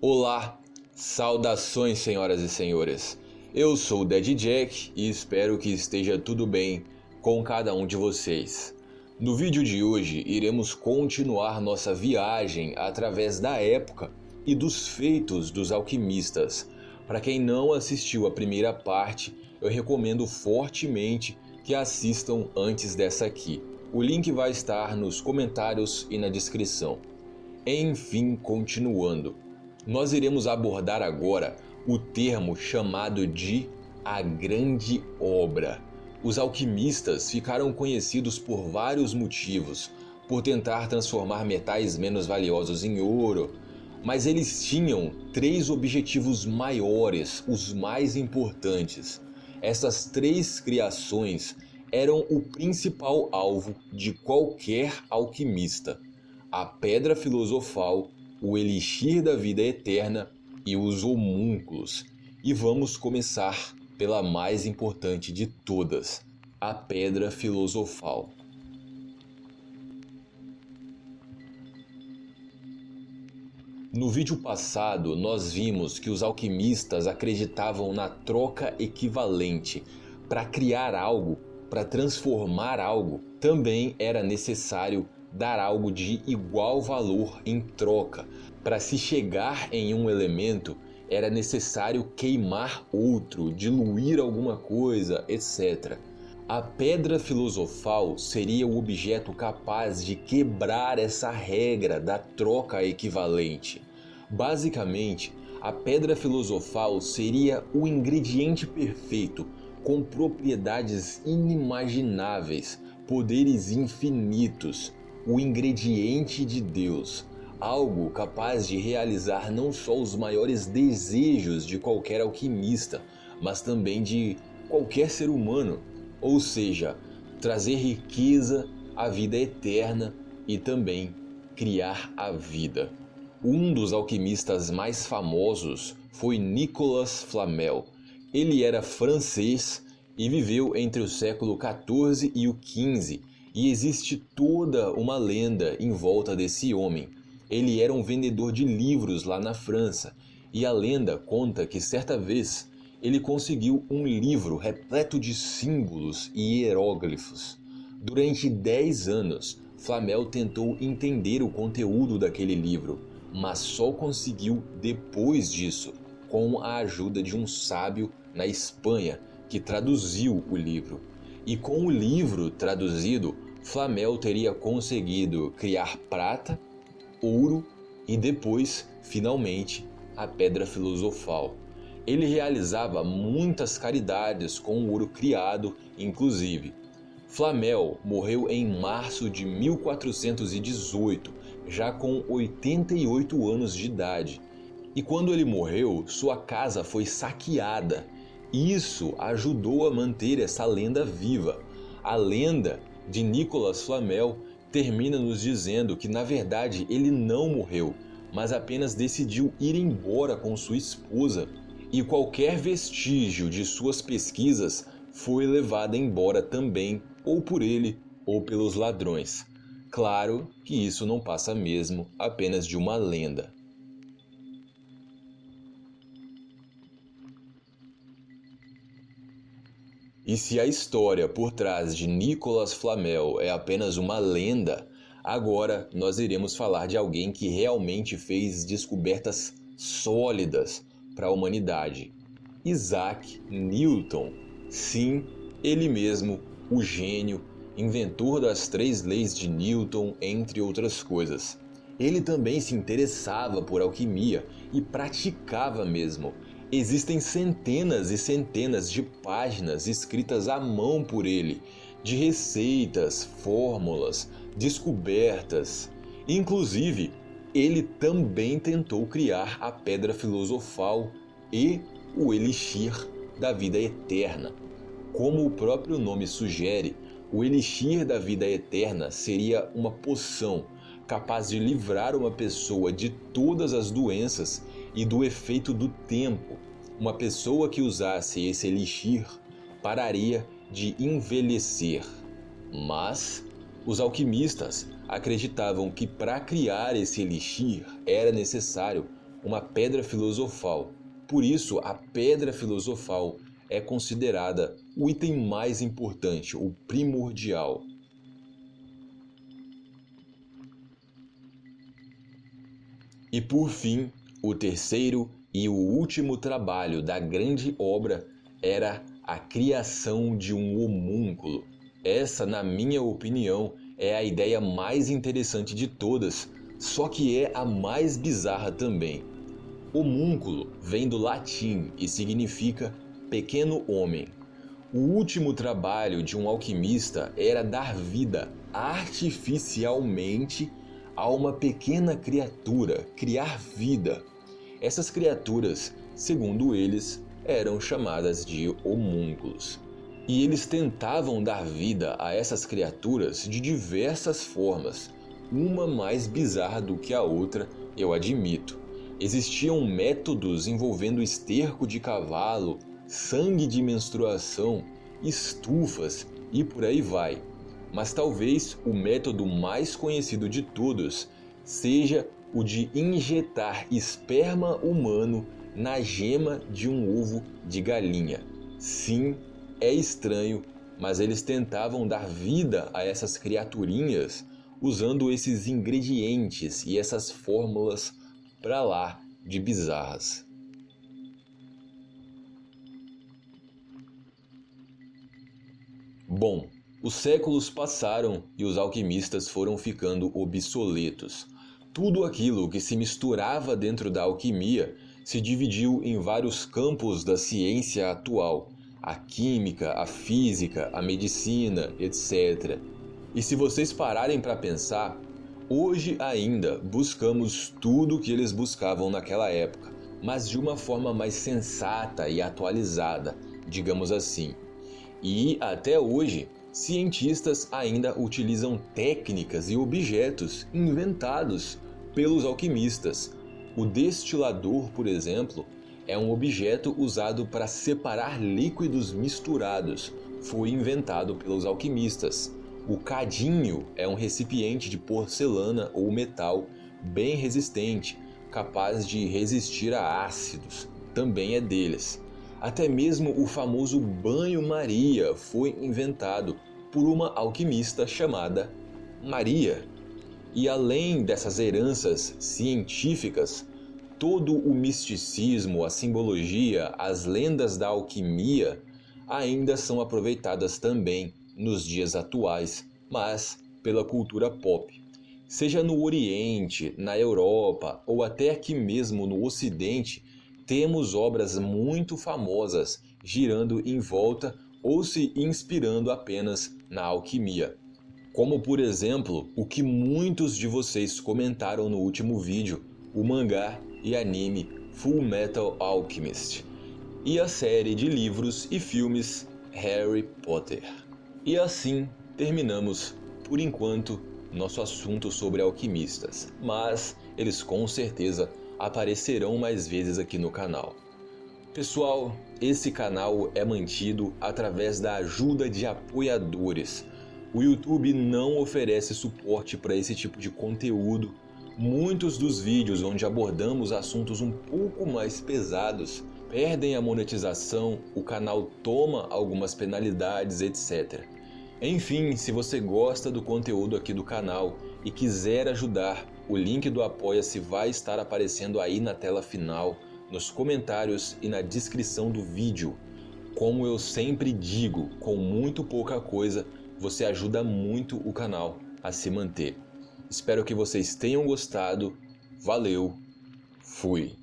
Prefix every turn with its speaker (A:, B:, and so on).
A: Olá, saudações, senhoras e senhores. Eu sou o Dead Jack e espero que esteja tudo bem com cada um de vocês. No vídeo de hoje, iremos continuar nossa viagem através da época e dos feitos dos alquimistas. Para quem não assistiu a primeira parte, eu recomendo fortemente que assistam antes dessa aqui. O link vai estar nos comentários e na descrição. Enfim, continuando nós iremos abordar agora o termo chamado de a grande obra. Os alquimistas ficaram conhecidos por vários motivos, por tentar transformar metais menos valiosos em ouro, mas eles tinham três objetivos maiores, os mais importantes. Essas três criações eram o principal alvo de qualquer alquimista: a pedra filosofal, o elixir da vida eterna e os homúnculos. E vamos começar pela mais importante de todas, a pedra filosofal. No vídeo passado, nós vimos que os alquimistas acreditavam na troca equivalente. Para criar algo, para transformar algo, também era necessário dar algo de igual valor em troca. Para se chegar em um elemento, era necessário queimar outro, diluir alguma coisa, etc. A pedra filosofal seria o objeto capaz de quebrar essa regra da troca equivalente. Basicamente, a pedra filosofal seria o ingrediente perfeito, com propriedades inimagináveis, poderes infinitos, o ingrediente de Deus, algo capaz de realizar não só os maiores desejos de qualquer alquimista, mas também de qualquer ser humano, ou seja, trazer riqueza, a vida eterna e também criar a vida. Um dos alquimistas mais famosos foi Nicolas Flamel. Ele era francês e viveu entre o século XIV e o XV e existe toda uma lenda em volta desse homem. Ele era um vendedor de livros lá na França, e a lenda conta que certa vez ele conseguiu um livro repleto de símbolos e hieróglifos. Durante 10 anos, Flamel tentou entender o conteúdo daquele livro, mas só conseguiu depois disso, com a ajuda de um sábio na Espanha que traduziu o livro. E com o livro traduzido, Flamel teria conseguido criar prata, ouro e depois, finalmente, a pedra filosofal. Ele realizava muitas caridades com o ouro criado, inclusive. Flamel morreu em março de 1418, já com 88 anos de idade. E quando ele morreu, sua casa foi saqueada. Isso ajudou a manter essa lenda viva. A lenda de Nicolas Flamel termina nos dizendo que na verdade ele não morreu, mas apenas decidiu ir embora com sua esposa e qualquer vestígio de suas pesquisas foi levado embora também, ou por ele ou pelos ladrões. Claro que isso não passa mesmo apenas de uma lenda. E se a história por trás de Nicolas Flamel é apenas uma lenda, agora nós iremos falar de alguém que realmente fez descobertas sólidas para a humanidade. Isaac Newton. Sim, ele mesmo, o gênio, inventor das três leis de Newton, entre outras coisas. Ele também se interessava por alquimia e praticava mesmo Existem centenas e centenas de páginas escritas à mão por ele, de receitas, fórmulas, descobertas. Inclusive, ele também tentou criar a pedra filosofal e o elixir da vida eterna. Como o próprio nome sugere, o elixir da vida eterna seria uma poção capaz de livrar uma pessoa de todas as doenças e do efeito do tempo. Uma pessoa que usasse esse elixir pararia de envelhecer. Mas os alquimistas acreditavam que para criar esse elixir era necessário uma pedra filosofal. Por isso, a pedra filosofal é considerada o item mais importante, o primordial. E por fim, o terceiro e o último trabalho da grande obra era a criação de um homúnculo. Essa, na minha opinião, é a ideia mais interessante de todas, só que é a mais bizarra também. Homúnculo vem do latim e significa pequeno homem. O último trabalho de um alquimista era dar vida artificialmente a uma pequena criatura, criar vida. Essas criaturas, segundo eles, eram chamadas de homúnculos. E eles tentavam dar vida a essas criaturas de diversas formas, uma mais bizarra do que a outra, eu admito. Existiam métodos envolvendo esterco de cavalo, sangue de menstruação, estufas e por aí vai. Mas talvez o método mais conhecido de todos seja o de injetar esperma humano na gema de um ovo de galinha. Sim, é estranho, mas eles tentavam dar vida a essas criaturinhas usando esses ingredientes e essas fórmulas para lá de bizarras. Bom, os séculos passaram e os alquimistas foram ficando obsoletos. Tudo aquilo que se misturava dentro da alquimia se dividiu em vários campos da ciência atual a química, a física, a medicina, etc. E se vocês pararem para pensar, hoje ainda buscamos tudo o que eles buscavam naquela época, mas de uma forma mais sensata e atualizada, digamos assim. E até hoje, cientistas ainda utilizam técnicas e objetos inventados pelos alquimistas. O destilador, por exemplo, é um objeto usado para separar líquidos misturados. Foi inventado pelos alquimistas. O cadinho é um recipiente de porcelana ou metal bem resistente, capaz de resistir a ácidos. Também é deles. Até mesmo o famoso banho-maria foi inventado por uma alquimista chamada Maria. E além dessas heranças científicas, todo o misticismo, a simbologia, as lendas da alquimia ainda são aproveitadas também nos dias atuais, mas pela cultura pop. Seja no Oriente, na Europa ou até aqui mesmo no Ocidente, temos obras muito famosas girando em volta ou se inspirando apenas na alquimia. Como por exemplo, o que muitos de vocês comentaram no último vídeo, o mangá e anime Full Metal Alchemist e a série de livros e filmes Harry Potter. E assim terminamos, por enquanto, nosso assunto sobre alquimistas, mas eles com certeza aparecerão mais vezes aqui no canal. Pessoal, esse canal é mantido através da ajuda de apoiadores. O YouTube não oferece suporte para esse tipo de conteúdo Muitos dos vídeos onde abordamos assuntos um pouco mais pesados perdem a monetização, o canal toma algumas penalidades, etc. Enfim, se você gosta do conteúdo aqui do canal e quiser ajudar, o link do Apoia-se vai estar aparecendo aí na tela final, nos comentários e na descrição do vídeo. Como eu sempre digo, com muito pouca coisa, você ajuda muito o canal a se manter. Espero que vocês tenham gostado. Valeu, fui.